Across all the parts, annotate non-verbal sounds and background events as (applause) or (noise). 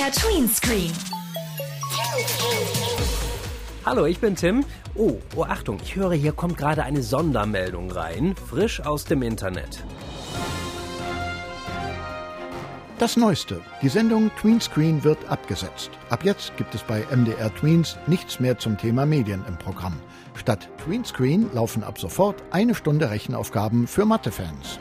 MDR Tweenscreen. Hallo, ich bin Tim. Oh, oh Achtung, ich höre, hier kommt gerade eine Sondermeldung rein, frisch aus dem Internet. Das Neueste. Die Sendung Tweenscreen wird abgesetzt. Ab jetzt gibt es bei MDR Tweens nichts mehr zum Thema Medien im Programm. Statt Tweenscreen laufen ab sofort eine Stunde Rechenaufgaben für Mathefans.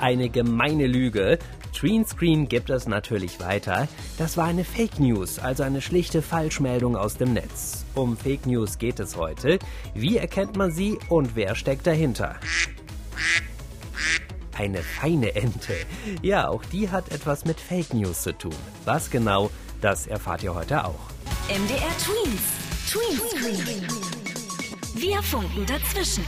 Eine gemeine Lüge. Tweenscreen gibt es natürlich weiter. Das war eine Fake News, also eine schlichte Falschmeldung aus dem Netz. Um Fake News geht es heute. Wie erkennt man sie und wer steckt dahinter? Eine feine Ente. Ja, auch die hat etwas mit Fake News zu tun. Was genau, das erfahrt ihr heute auch. MDR Tweens. Tweenscreen. Wir funken dazwischen.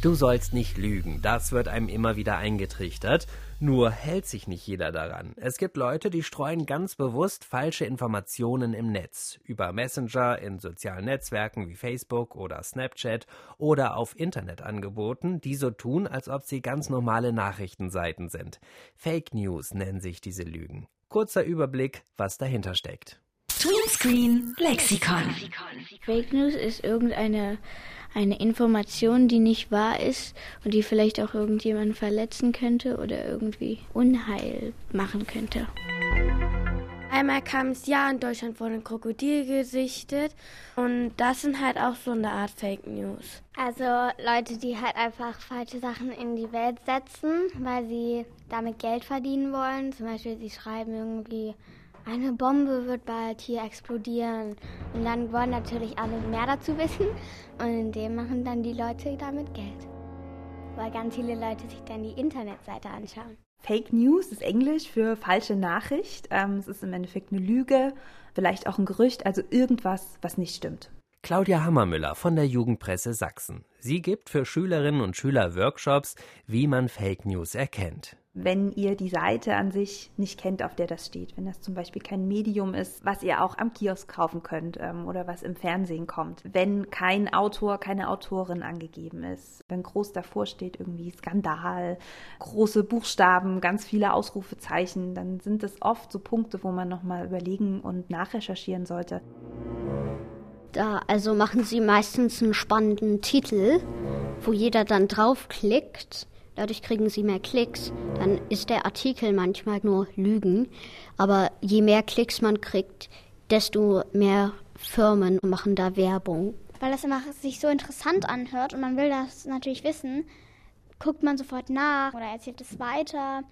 Du sollst nicht lügen, das wird einem immer wieder eingetrichtert. Nur hält sich nicht jeder daran. Es gibt Leute, die streuen ganz bewusst falsche Informationen im Netz. Über Messenger, in sozialen Netzwerken wie Facebook oder Snapchat oder auf Internetangeboten, die so tun, als ob sie ganz normale Nachrichtenseiten sind. Fake News nennen sich diese Lügen. Kurzer Überblick, was dahinter steckt. Tweenscreen Lexikon. Fake News ist irgendeine eine Information, die nicht wahr ist und die vielleicht auch irgendjemanden verletzen könnte oder irgendwie Unheil machen könnte. Einmal kam es ja in Deutschland wurde ein Krokodil gesichtet und das sind halt auch so eine Art Fake News. Also Leute, die halt einfach falsche Sachen in die Welt setzen, weil sie damit Geld verdienen wollen. Zum Beispiel, sie schreiben irgendwie eine Bombe wird bald hier explodieren. Und dann wollen natürlich alle mehr dazu wissen. Und in dem machen dann die Leute damit Geld. Weil ganz viele Leute sich dann die Internetseite anschauen. Fake News ist Englisch für falsche Nachricht. Ähm, es ist im Endeffekt eine Lüge, vielleicht auch ein Gerücht, also irgendwas, was nicht stimmt. Claudia Hammermüller von der Jugendpresse Sachsen. Sie gibt für Schülerinnen und Schüler Workshops, wie man Fake News erkennt wenn ihr die Seite an sich nicht kennt, auf der das steht. Wenn das zum Beispiel kein Medium ist, was ihr auch am Kiosk kaufen könnt ähm, oder was im Fernsehen kommt. Wenn kein Autor, keine Autorin angegeben ist. Wenn groß davor steht irgendwie Skandal, große Buchstaben, ganz viele Ausrufezeichen, dann sind das oft so Punkte, wo man nochmal überlegen und nachrecherchieren sollte. Da also machen sie meistens einen spannenden Titel, wo jeder dann draufklickt Dadurch kriegen sie mehr Klicks. Dann ist der Artikel manchmal nur Lügen. Aber je mehr Klicks man kriegt, desto mehr Firmen machen da Werbung. Weil das immer sich so interessant anhört und man will das natürlich wissen, guckt man sofort nach oder erzählt es weiter.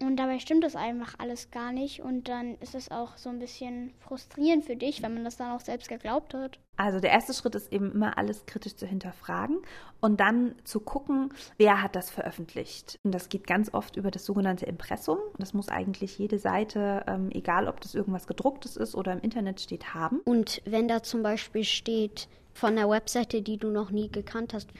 Und dabei stimmt das einfach alles gar nicht. Und dann ist es auch so ein bisschen frustrierend für dich, wenn man das dann auch selbst geglaubt hat. Also der erste Schritt ist eben immer alles kritisch zu hinterfragen und dann zu gucken, wer hat das veröffentlicht. Und das geht ganz oft über das sogenannte Impressum. Das muss eigentlich jede Seite, ähm, egal ob das irgendwas gedrucktes ist oder im Internet steht, haben. Und wenn da zum Beispiel steht von einer Webseite, die du noch nie gekannt hast,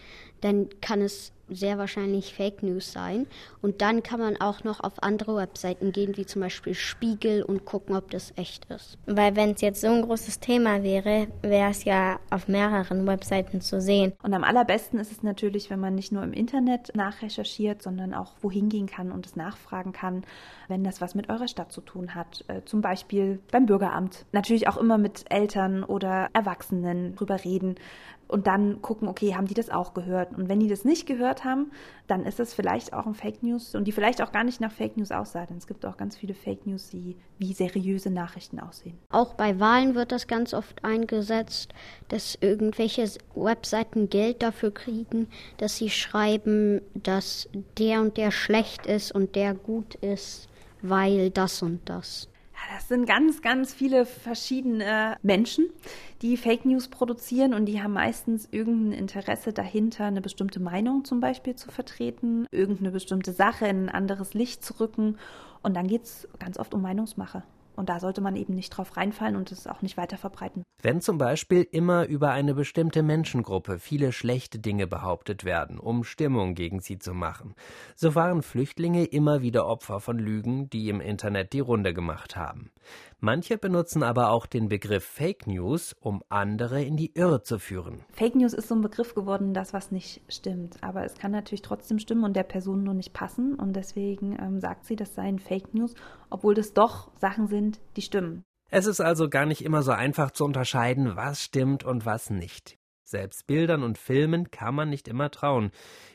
dann kann es sehr wahrscheinlich Fake News sein. Und dann kann man auch noch auf andere Webseiten gehen, wie zum Beispiel Spiegel, und gucken, ob das echt ist. Weil wenn es jetzt so ein großes Thema wäre, wäre es ja auf mehreren Webseiten zu sehen. Und am allerbesten ist es natürlich, wenn man nicht nur im Internet nachrecherchiert, sondern auch wohin gehen kann und es nachfragen kann, wenn das was mit eurer Stadt zu tun hat. Äh, zum Beispiel beim Bürgeramt. Natürlich auch immer mit Eltern oder Erwachsenen drüber reden und dann gucken, okay, haben die das auch gehört? Und wenn die das nicht gehört haben, dann ist das vielleicht auch ein Fake News und die vielleicht auch gar nicht nach Fake News aussah. Denn es gibt auch ganz viele Fake News, die wie seriöse Nachrichten aussehen. Auch bei Wahlen wird das ganz oft eingesetzt, dass irgendwelche Webseiten Geld dafür kriegen, dass sie schreiben, dass der und der schlecht ist und der gut ist, weil das und das. Das sind ganz, ganz viele verschiedene Menschen, die Fake News produzieren und die haben meistens irgendein Interesse dahinter, eine bestimmte Meinung zum Beispiel zu vertreten, irgendeine bestimmte Sache in ein anderes Licht zu rücken. Und dann geht es ganz oft um Meinungsmache. Und da sollte man eben nicht drauf reinfallen und es auch nicht weiter verbreiten. Wenn zum Beispiel immer über eine bestimmte Menschengruppe viele schlechte Dinge behauptet werden, um Stimmung gegen sie zu machen, so waren Flüchtlinge immer wieder Opfer von Lügen, die im Internet die Runde gemacht haben. Manche benutzen aber auch den Begriff Fake News, um andere in die Irre zu führen. Fake News ist so ein Begriff geworden, das was nicht stimmt. Aber es kann natürlich trotzdem stimmen und der Person nur nicht passen. Und deswegen ähm, sagt sie, das seien Fake News, obwohl das doch Sachen sind, die stimmen. Es ist also gar nicht immer so einfach zu unterscheiden, was stimmt und was nicht. Selbst Bildern und Filmen kann man nicht immer trauen.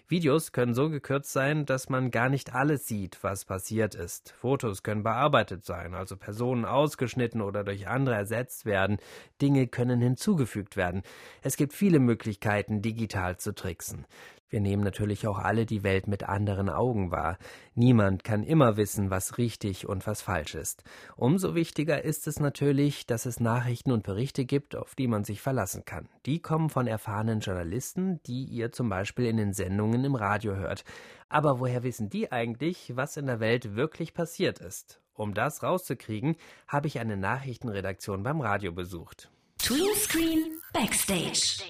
Videos können so gekürzt sein, dass man gar nicht alles sieht, was passiert ist. Fotos können bearbeitet sein, also Personen ausgeschnitten oder durch andere ersetzt werden. Dinge können hinzugefügt werden. Es gibt viele Möglichkeiten, digital zu tricksen. Wir nehmen natürlich auch alle die Welt mit anderen Augen wahr. Niemand kann immer wissen, was richtig und was falsch ist. Umso wichtiger ist es natürlich, dass es Nachrichten und Berichte gibt, auf die man sich verlassen kann. Die kommen von erfahrenen Journalisten, die ihr zum Beispiel in den Sendungen im Radio hört. Aber woher wissen die eigentlich, was in der Welt wirklich passiert ist? Um das rauszukriegen, habe ich eine Nachrichtenredaktion beim Radio besucht. Tweenscreen Backstage.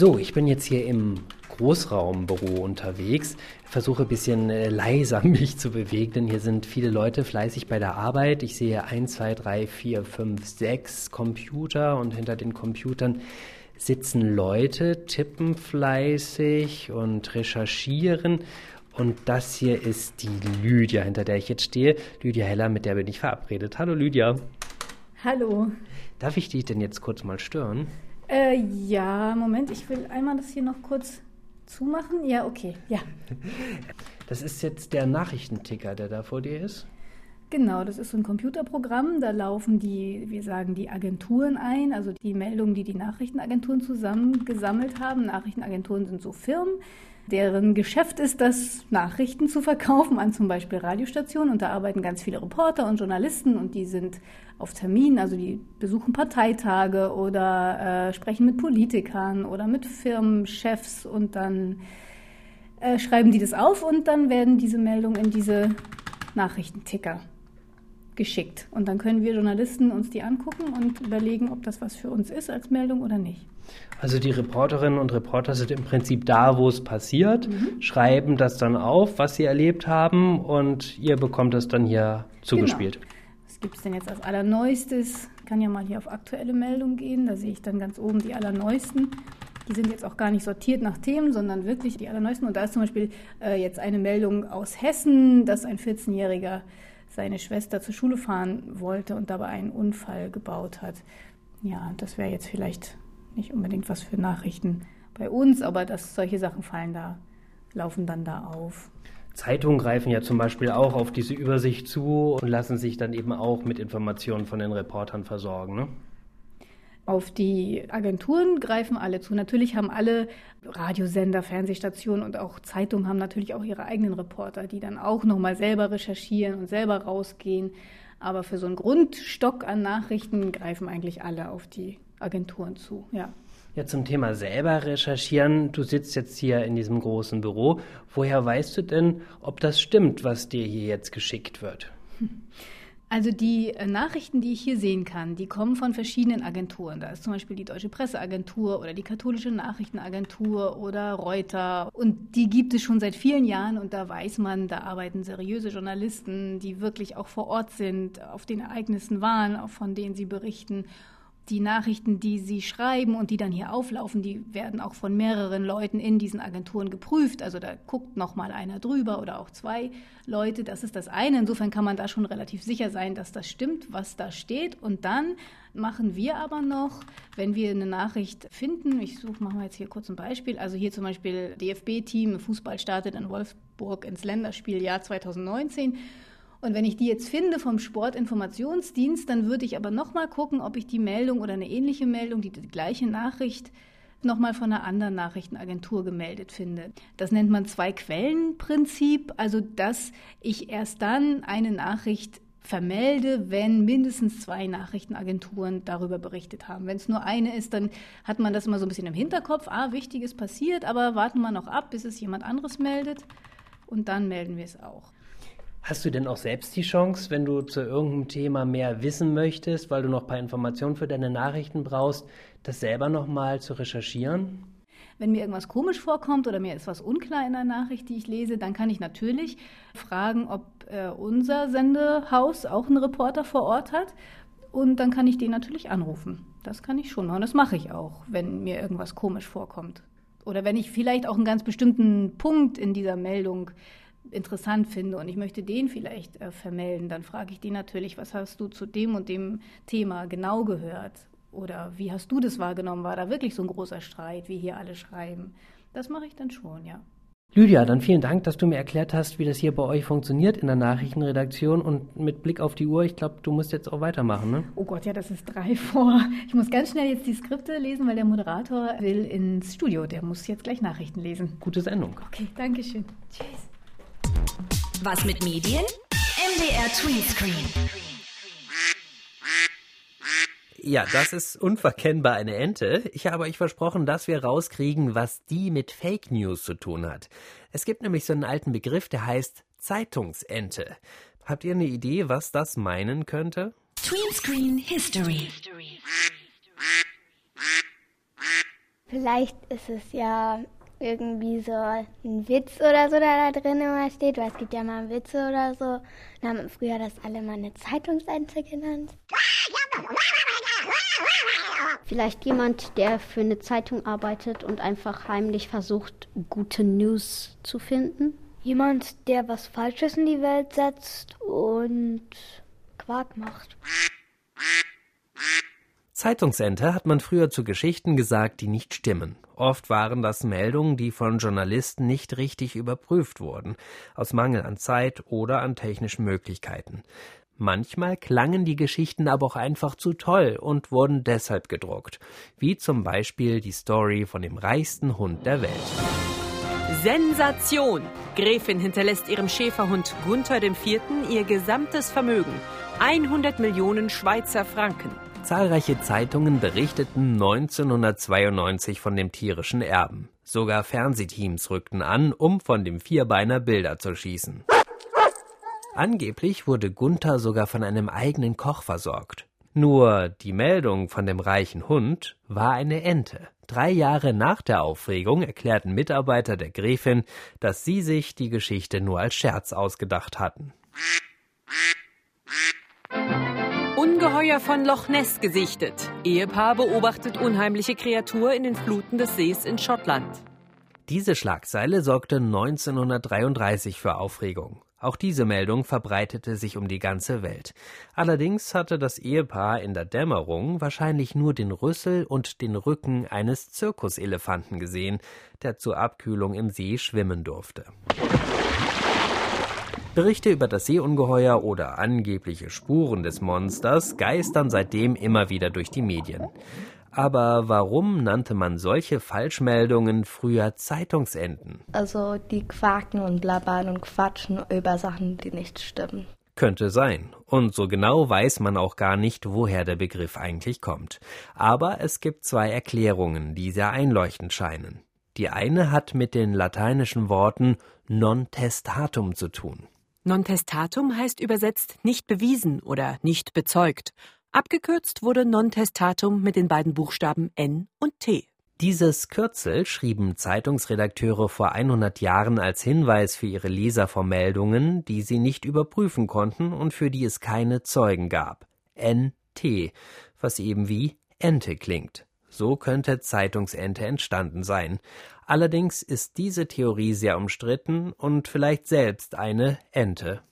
So, ich bin jetzt hier im Großraumbüro unterwegs, versuche ein bisschen äh, leiser (laughs) mich zu bewegen, denn hier sind viele Leute fleißig bei der Arbeit. Ich sehe 1, 2, 3, 4, 5, 6 Computer und hinter den Computern sitzen Leute, tippen fleißig und recherchieren. Und das hier ist die Lydia, hinter der ich jetzt stehe. Lydia Heller, mit der bin ich verabredet. Hallo Lydia. Hallo. Darf ich dich denn jetzt kurz mal stören? Äh, ja, Moment, ich will einmal das hier noch kurz zumachen. Ja, okay, ja. (laughs) Das ist jetzt der Nachrichtenticker, der da vor dir ist? Genau, das ist so ein Computerprogramm. Da laufen die, wir sagen, die Agenturen ein, also die Meldungen, die die Nachrichtenagenturen zusammengesammelt haben. Nachrichtenagenturen sind so Firmen, deren Geschäft ist das, Nachrichten zu verkaufen an zum Beispiel Radiostationen. Und da arbeiten ganz viele Reporter und Journalisten und die sind auf Terminen, also die besuchen Parteitage oder äh, sprechen mit Politikern oder mit Firmenchefs und dann äh, schreiben die das auf und dann werden diese Meldungen in diese Nachrichtenticker geschickt. Und dann können wir Journalisten uns die angucken und überlegen, ob das was für uns ist als Meldung oder nicht. Also die Reporterinnen und Reporter sind im Prinzip da, wo es passiert, mhm. schreiben das dann auf, was sie erlebt haben und ihr bekommt das dann hier zugespielt. Genau gibt es denn jetzt als allerneuestes? Ich kann ja mal hier auf aktuelle Meldungen gehen, da sehe ich dann ganz oben die allerneuesten. Die sind jetzt auch gar nicht sortiert nach Themen, sondern wirklich die allerneuesten. Und da ist zum Beispiel äh, jetzt eine Meldung aus Hessen, dass ein 14-Jähriger seine Schwester zur Schule fahren wollte und dabei einen Unfall gebaut hat. Ja, das wäre jetzt vielleicht nicht unbedingt was für Nachrichten bei uns, aber dass solche Sachen fallen da, laufen dann da auf. Zeitungen greifen ja zum Beispiel auch auf diese Übersicht zu und lassen sich dann eben auch mit Informationen von den Reportern versorgen. Ne? Auf die Agenturen greifen alle zu. Natürlich haben alle Radiosender, Fernsehstationen und auch Zeitungen haben natürlich auch ihre eigenen Reporter, die dann auch nochmal selber recherchieren und selber rausgehen. Aber für so einen Grundstock an Nachrichten greifen eigentlich alle auf die Agenturen zu, ja. Ja, zum Thema selber recherchieren. Du sitzt jetzt hier in diesem großen Büro. Woher weißt du denn, ob das stimmt, was dir hier jetzt geschickt wird? (laughs) Also die äh, Nachrichten, die ich hier sehen kann, die kommen von verschiedenen Agenturen. Da ist zum Beispiel die Deutsche Presseagentur oder die Katholische Nachrichtenagentur oder Reuter. Und die gibt es schon seit vielen Jahren und da weiß man, da arbeiten seriöse Journalisten, die wirklich auch vor Ort sind, auf den Ereignissen waren, auch von denen sie berichten die Nachrichten, die sie schreiben und die dann hier auflaufen, die werden auch von mehreren Leuten in diesen Agenturen geprüft. Also da guckt noch mal einer drüber oder auch zwei Leute. Das ist das eine. Insofern kann man da schon relativ sicher sein, dass das stimmt, was da steht. Und dann machen wir aber noch, wenn wir eine Nachricht finden, ich suche, machen wir jetzt hier kurz ein Beispiel. Also hier zum Beispiel DFB-Team Fußball startet in Wolfsburg ins Länderspieljahr 2019. Und wenn ich die jetzt finde vom Sportinformationsdienst, dann würde ich aber nochmal gucken, ob ich die Meldung oder eine ähnliche Meldung, die, die gleiche Nachricht, nochmal von einer anderen Nachrichtenagentur gemeldet finde. Das nennt man Zwei-Quellen-Prinzip, also dass ich erst dann eine Nachricht vermelde, wenn mindestens zwei Nachrichtenagenturen darüber berichtet haben. Wenn es nur eine ist, dann hat man das immer so ein bisschen im Hinterkopf. Ah, Wichtiges passiert, aber warten wir noch ab, bis es jemand anderes meldet und dann melden wir es auch. Hast du denn auch selbst die Chance, wenn du zu irgendeinem Thema mehr wissen möchtest, weil du noch ein paar Informationen für deine Nachrichten brauchst, das selber nochmal zu recherchieren? Wenn mir irgendwas komisch vorkommt oder mir ist was unklar in der Nachricht, die ich lese, dann kann ich natürlich fragen, ob äh, unser Sendehaus auch einen Reporter vor Ort hat. Und dann kann ich den natürlich anrufen. Das kann ich schon machen. Das mache ich auch, wenn mir irgendwas komisch vorkommt. Oder wenn ich vielleicht auch einen ganz bestimmten Punkt in dieser Meldung interessant finde und ich möchte den vielleicht äh, vermelden, dann frage ich die natürlich, was hast du zu dem und dem Thema genau gehört? Oder wie hast du das wahrgenommen? War da wirklich so ein großer Streit, wie hier alle schreiben? Das mache ich dann schon, ja. Lydia, dann vielen Dank, dass du mir erklärt hast, wie das hier bei euch funktioniert in der Nachrichtenredaktion. Und mit Blick auf die Uhr, ich glaube, du musst jetzt auch weitermachen, ne? Oh Gott, ja, das ist drei (laughs) vor. Ich muss ganz schnell jetzt die Skripte lesen, weil der Moderator will ins Studio. Der muss jetzt gleich Nachrichten lesen. Gute Sendung. Okay, danke schön. Tschüss. Was mit Medien? MDR Tweetscreen. Ja, das ist unverkennbar eine Ente. Ich habe euch versprochen, dass wir rauskriegen, was die mit Fake News zu tun hat. Es gibt nämlich so einen alten Begriff, der heißt Zeitungsente. Habt ihr eine Idee, was das meinen könnte? Tweenscreen History. Vielleicht ist es ja irgendwie so ein Witz oder so, der da drin immer steht, weil es gibt ja mal Witze oder so. Dann haben früher das alle mal eine Zeitungsente genannt. Vielleicht jemand, der für eine Zeitung arbeitet und einfach heimlich versucht, gute News zu finden. Jemand, der was Falsches in die Welt setzt und Quark macht. Zeitungsente hat man früher zu Geschichten gesagt, die nicht stimmen. Oft waren das Meldungen, die von Journalisten nicht richtig überprüft wurden, aus Mangel an Zeit oder an technischen Möglichkeiten. Manchmal klangen die Geschichten aber auch einfach zu toll und wurden deshalb gedruckt, wie zum Beispiel die Story von dem reichsten Hund der Welt. Sensation! Gräfin hinterlässt ihrem Schäferhund Gunther IV. ihr gesamtes Vermögen. 100 Millionen Schweizer Franken. Zahlreiche Zeitungen berichteten 1992 von dem tierischen Erben. Sogar Fernsehteams rückten an, um von dem Vierbeiner Bilder zu schießen. Angeblich wurde Gunther sogar von einem eigenen Koch versorgt. Nur die Meldung von dem reichen Hund war eine Ente. Drei Jahre nach der Aufregung erklärten Mitarbeiter der Gräfin, dass sie sich die Geschichte nur als Scherz ausgedacht hatten. Ungeheuer von Loch Ness gesichtet. Ehepaar beobachtet unheimliche Kreatur in den Fluten des Sees in Schottland. Diese Schlagzeile sorgte 1933 für Aufregung. Auch diese Meldung verbreitete sich um die ganze Welt. Allerdings hatte das Ehepaar in der Dämmerung wahrscheinlich nur den Rüssel und den Rücken eines Zirkuselefanten gesehen, der zur Abkühlung im See schwimmen durfte. Berichte über das Seeungeheuer oder angebliche Spuren des Monsters geistern seitdem immer wieder durch die Medien. Aber warum nannte man solche Falschmeldungen früher Zeitungsenden? Also die quaken und blabbern und quatschen über Sachen, die nicht stimmen. Könnte sein. Und so genau weiß man auch gar nicht, woher der Begriff eigentlich kommt. Aber es gibt zwei Erklärungen, die sehr einleuchtend scheinen. Die eine hat mit den lateinischen Worten non testatum zu tun. Non testatum heißt übersetzt nicht bewiesen oder nicht bezeugt. Abgekürzt wurde non testatum mit den beiden Buchstaben N und T. Dieses Kürzel schrieben Zeitungsredakteure vor 100 Jahren als Hinweis für ihre Leser vor Meldungen, die sie nicht überprüfen konnten und für die es keine Zeugen gab. NT, was eben wie Ente klingt. So könnte Zeitungsente entstanden sein. Allerdings ist diese Theorie sehr umstritten und vielleicht selbst eine Ente.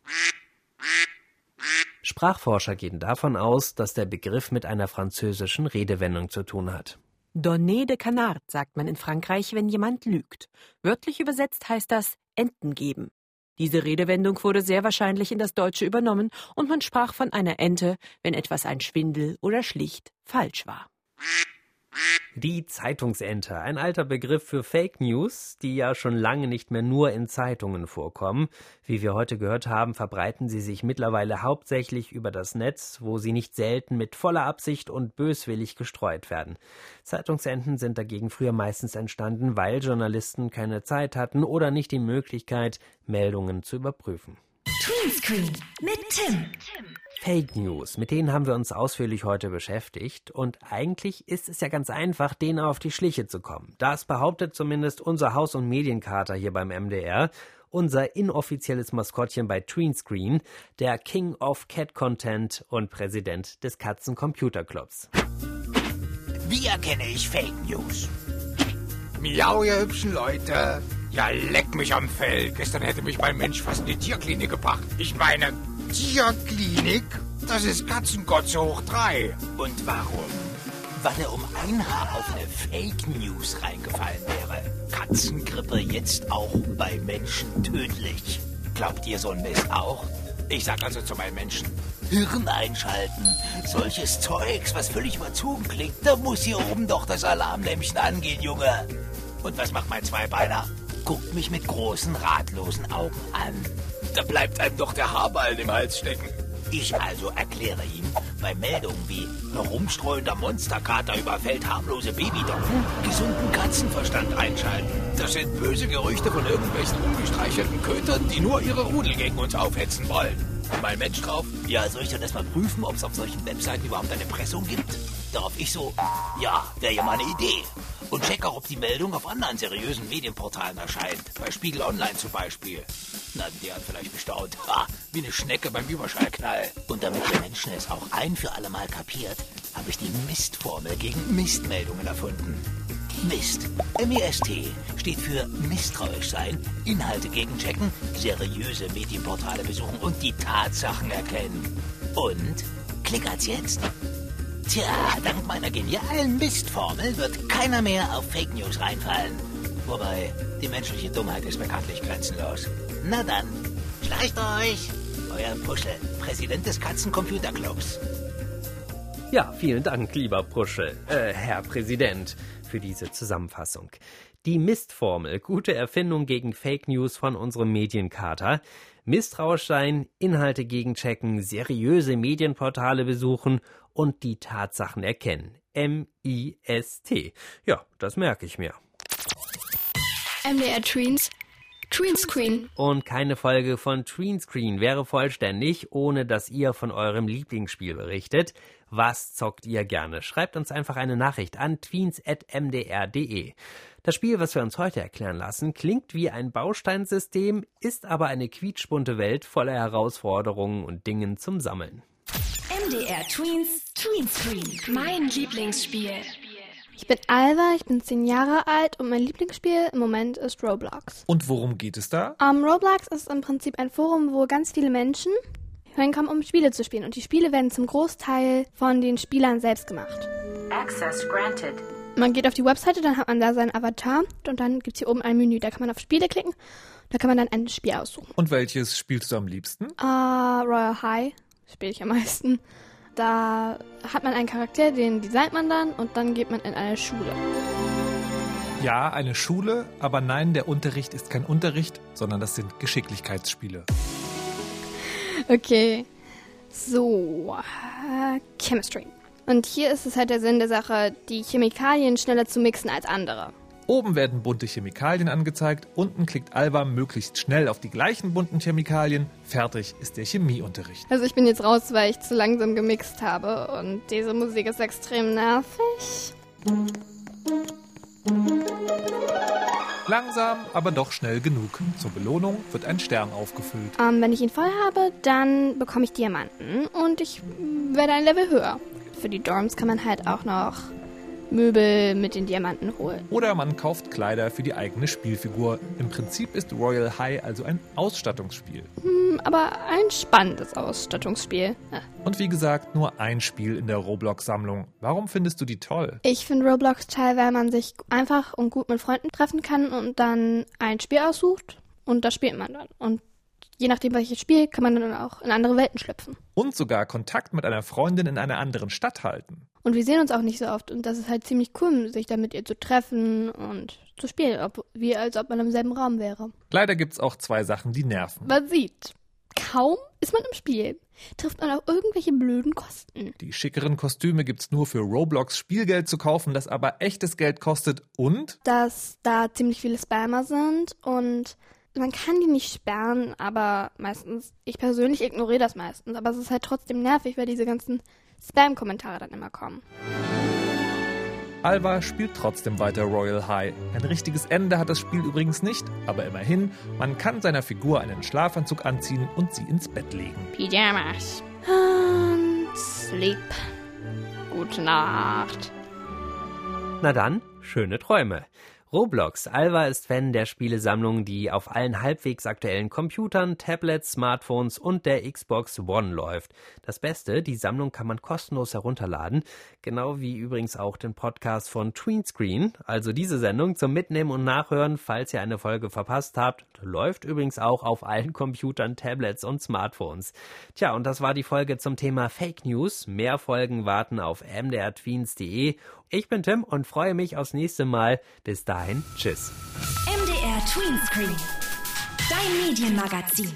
Sprachforscher gehen davon aus, dass der Begriff mit einer französischen Redewendung zu tun hat. Donner de canard sagt man in Frankreich, wenn jemand lügt. Wörtlich übersetzt heißt das Enten geben. Diese Redewendung wurde sehr wahrscheinlich in das Deutsche übernommen und man sprach von einer Ente, wenn etwas ein Schwindel oder schlicht falsch war. Die Zeitungsente, ein alter Begriff für Fake News, die ja schon lange nicht mehr nur in Zeitungen vorkommen. Wie wir heute gehört haben, verbreiten sie sich mittlerweile hauptsächlich über das Netz, wo sie nicht selten mit voller Absicht und böswillig gestreut werden. Zeitungsenten sind dagegen früher meistens entstanden, weil Journalisten keine Zeit hatten oder nicht die Möglichkeit, Meldungen zu überprüfen. Tweenscreen mit Tim. Fake News, mit denen haben wir uns ausführlich heute beschäftigt und eigentlich ist es ja ganz einfach, denen auf die Schliche zu kommen. Das behauptet zumindest unser Haus- und Medienkater hier beim MDR, unser inoffizielles Maskottchen bei Tweenscreen, der King of Cat Content und Präsident des Katzen Clubs. Wie erkenne ich Fake News? Miau, ihr hübschen Leute. Ja, leck mich am Fell. Gestern hätte mich mein Mensch fast in die Tierklinik gebracht. Ich meine, Tierklinik? Das ist Katzengotze hoch drei. Und warum? Weil er um ein Haar auf eine Fake News reingefallen wäre. Katzengrippe jetzt auch bei Menschen tödlich. Glaubt ihr so ein Mist auch? Ich sag also zu meinen Menschen, Hirn einschalten. Solches Zeugs, was völlig überzogen klingt, da muss hier oben doch das Alarmlämpchen angehen, Junge. Und was macht mein Zweibeiner? Guckt mich mit großen, ratlosen Augen an. Da bleibt einem doch der Haarballen im Hals stecken. Ich also erkläre ihm, bei Meldungen wie herumstreuender Monsterkater überfällt harmlose Babydopfen, gesunden Katzenverstand einschalten. Das sind böse Gerüchte von irgendwelchen ungestreichelten Kötern, die nur ihre Rudel gegen uns aufhetzen wollen. Mein Mensch drauf, ja, soll ich dann erstmal prüfen, ob es auf solchen Webseiten überhaupt eine Pressung gibt? Darauf ich so, ja, wäre ja mal eine Idee. Und check auch, ob die Meldung auf anderen seriösen Medienportalen erscheint. Bei Spiegel Online zum Beispiel. Na, der hat vielleicht bestaunt. Ha, wie eine Schnecke beim Überschallknall. Und damit der Menschen es auch ein für alle Mal kapiert, habe ich die Mistformel gegen Mistmeldungen erfunden. Mist. M-I-S-T steht für misstrauisch sein, Inhalte gegenchecken, seriöse Medienportale besuchen und die Tatsachen erkennen. Und klickert's jetzt. Tja, dank meiner genialen Mistformel wird keiner mehr auf Fake News reinfallen. Wobei, die menschliche Dummheit ist bekanntlich grenzenlos. Na dann, schleicht euch! Euer Puschel, Präsident des Katzencomputerclubs. Ja, vielen Dank, lieber Puschel, äh, Herr Präsident, für diese Zusammenfassung. Die Mistformel, gute Erfindung gegen Fake News von unserem Medienkater. Misstrauisch sein, Inhalte gegenchecken, seriöse Medienportale besuchen und die Tatsachen erkennen. M-I-S-T. Ja, das merke ich mir. MDR Tweens Tweenscreen. Und keine Folge von Tweenscreen wäre vollständig, ohne dass ihr von eurem Lieblingsspiel berichtet. Was zockt ihr gerne? Schreibt uns einfach eine Nachricht an tweens.mdr.de. Das Spiel, was wir uns heute erklären lassen, klingt wie ein Bausteinsystem, ist aber eine quietschbunte Welt voller Herausforderungen und Dingen zum Sammeln. MDR Tweens Tweenscreen. Mein Lieblingsspiel. Ich bin Alva, ich bin zehn Jahre alt und mein Lieblingsspiel im Moment ist Roblox. Und worum geht es da? Um, Roblox ist im Prinzip ein Forum, wo ganz viele Menschen hinkommen, um Spiele zu spielen. Und die Spiele werden zum Großteil von den Spielern selbst gemacht. Access granted. Man geht auf die Webseite, dann hat man da seinen Avatar und dann gibt es hier oben ein Menü. Da kann man auf Spiele klicken. Da kann man dann ein Spiel aussuchen. Und welches spielst du am liebsten? Uh, Royal High spiele ich am meisten. Da hat man einen Charakter, den designt man dann und dann geht man in eine Schule. Ja, eine Schule, aber nein, der Unterricht ist kein Unterricht, sondern das sind Geschicklichkeitsspiele. Okay, so, äh, Chemistry. Und hier ist es halt der Sinn der Sache, die Chemikalien schneller zu mixen als andere. Oben werden bunte Chemikalien angezeigt, unten klickt Alba möglichst schnell auf die gleichen bunten Chemikalien. Fertig ist der Chemieunterricht. Also ich bin jetzt raus, weil ich zu langsam gemixt habe und diese Musik ist extrem nervig. Langsam, aber doch schnell genug. Zur Belohnung wird ein Stern aufgefüllt. Ähm, wenn ich ihn voll habe, dann bekomme ich Diamanten und ich werde ein Level höher. Für die Dorms kann man halt auch noch Möbel mit den Diamanten holen. Oder man kauft Kleider für die eigene Spielfigur. Im Prinzip ist Royal High also ein Ausstattungsspiel. Hm, aber ein spannendes Ausstattungsspiel. Ja. Und wie gesagt, nur ein Spiel in der Roblox-Sammlung. Warum findest du die toll? Ich finde Roblox toll, weil man sich einfach und gut mit Freunden treffen kann und dann ein Spiel aussucht und das spielt man dann. Und je nachdem, welches Spiel, kann man dann auch in andere Welten schlüpfen. Und sogar Kontakt mit einer Freundin in einer anderen Stadt halten. Und wir sehen uns auch nicht so oft. Und das ist halt ziemlich cool, sich da mit ihr zu treffen und zu spielen. Ob, wie als ob man im selben Raum wäre. Leider gibt's auch zwei Sachen, die nerven. Man sieht, kaum ist man im Spiel, trifft man auf irgendwelche blöden Kosten. Die schickeren Kostüme gibt's nur für Roblox Spielgeld zu kaufen, das aber echtes Geld kostet und? Dass da ziemlich viele Spammer sind und man kann die nicht sperren, aber meistens, ich persönlich ignoriere das meistens, aber es ist halt trotzdem nervig, weil diese ganzen Spam-Kommentare dann immer kommen. Alva spielt trotzdem weiter Royal High. Ein richtiges Ende hat das Spiel übrigens nicht, aber immerhin, man kann seiner Figur einen Schlafanzug anziehen und sie ins Bett legen. Pyjamas. Und sleep. Gute Nacht. Na dann, schöne Träume. Roblox. Alva ist Fan der Spielesammlung, die auf allen halbwegs aktuellen Computern, Tablets, Smartphones und der Xbox One läuft. Das Beste, die Sammlung kann man kostenlos herunterladen, genau wie übrigens auch den Podcast von Tweenscreen. Also diese Sendung zum Mitnehmen und Nachhören, falls ihr eine Folge verpasst habt, läuft übrigens auch auf allen Computern, Tablets und Smartphones. Tja, und das war die Folge zum Thema Fake News. Mehr Folgen warten auf mdrtweens.de. Ich bin Tim und freue mich aufs nächste Mal. Bis dahin, tschüss. MDR Tweenscreen, dein Medienmagazin.